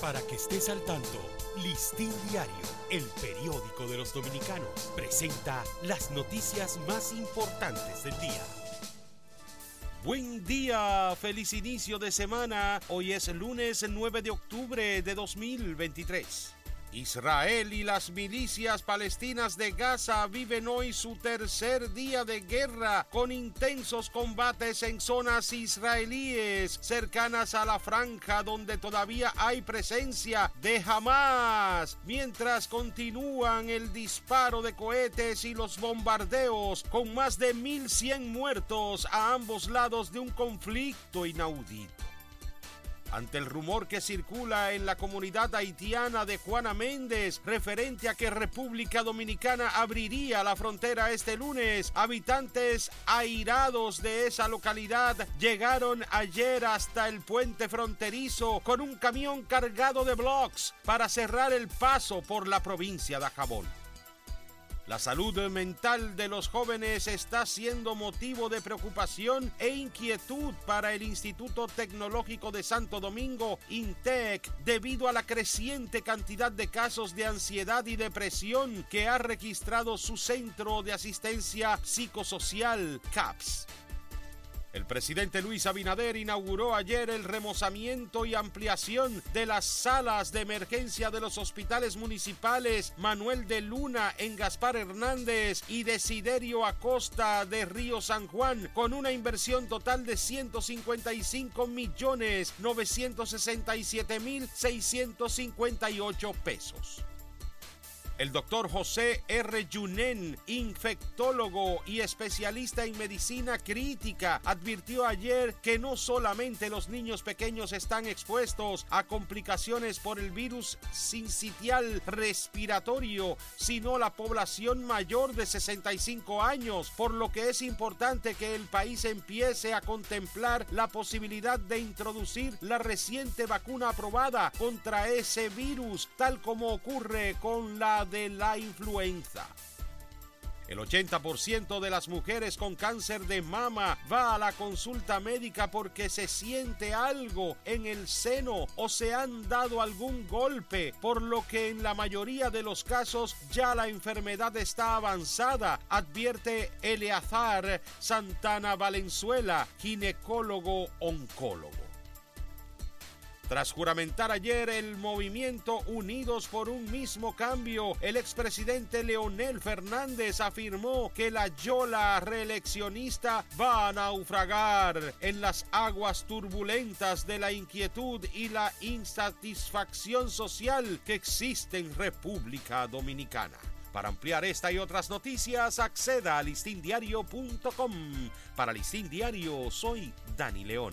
Para que estés al tanto, Listín Diario, el periódico de los dominicanos, presenta las noticias más importantes del día. Buen día, feliz inicio de semana. Hoy es lunes 9 de octubre de 2023. Israel y las milicias palestinas de Gaza viven hoy su tercer día de guerra con intensos combates en zonas israelíes cercanas a la franja donde todavía hay presencia de Hamas, mientras continúan el disparo de cohetes y los bombardeos con más de 1.100 muertos a ambos lados de un conflicto inaudito ante el rumor que circula en la comunidad haitiana de Juana Méndez referente a que República Dominicana abriría la frontera este lunes. Habitantes airados de esa localidad llegaron ayer hasta el puente fronterizo con un camión cargado de blocks para cerrar el paso por la provincia de Jabón. La salud mental de los jóvenes está siendo motivo de preocupación e inquietud para el Instituto Tecnológico de Santo Domingo, INTEC, debido a la creciente cantidad de casos de ansiedad y depresión que ha registrado su Centro de Asistencia Psicosocial, CAPS. El presidente Luis Abinader inauguró ayer el remozamiento y ampliación de las salas de emergencia de los hospitales municipales Manuel de Luna en Gaspar Hernández y Desiderio Acosta de Río San Juan con una inversión total de 155 millones 967 mil 658 pesos. El doctor José R. Yunen, infectólogo y especialista en medicina crítica, advirtió ayer que no solamente los niños pequeños están expuestos a complicaciones por el virus sincitial respiratorio, sino la población mayor de 65 años, por lo que es importante que el país empiece a contemplar la posibilidad de introducir la reciente vacuna aprobada contra ese virus, tal como ocurre con la de la influenza. El 80% de las mujeres con cáncer de mama va a la consulta médica porque se siente algo en el seno o se han dado algún golpe, por lo que en la mayoría de los casos ya la enfermedad está avanzada, advierte Eleazar Santana Valenzuela, ginecólogo oncólogo. Tras juramentar ayer el movimiento Unidos por un mismo cambio, el expresidente Leonel Fernández afirmó que la yola reeleccionista va a naufragar en las aguas turbulentas de la inquietud y la insatisfacción social que existe en República Dominicana. Para ampliar esta y otras noticias, acceda a listindiario.com. Para Listín Diario, soy Dani León.